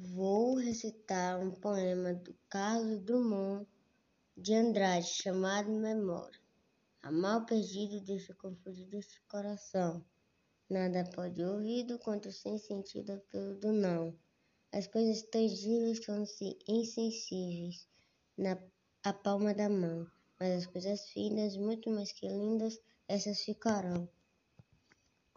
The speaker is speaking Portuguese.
Vou recitar um poema do Carlos Drummond de Andrade chamado Memória. A mal perdido deixa confundido este coração. Nada pode ouvido quanto sem sentido pelo do não. As coisas tangíveis tornam-se insensíveis na a palma da mão, mas as coisas finas, muito mais que lindas, essas ficarão.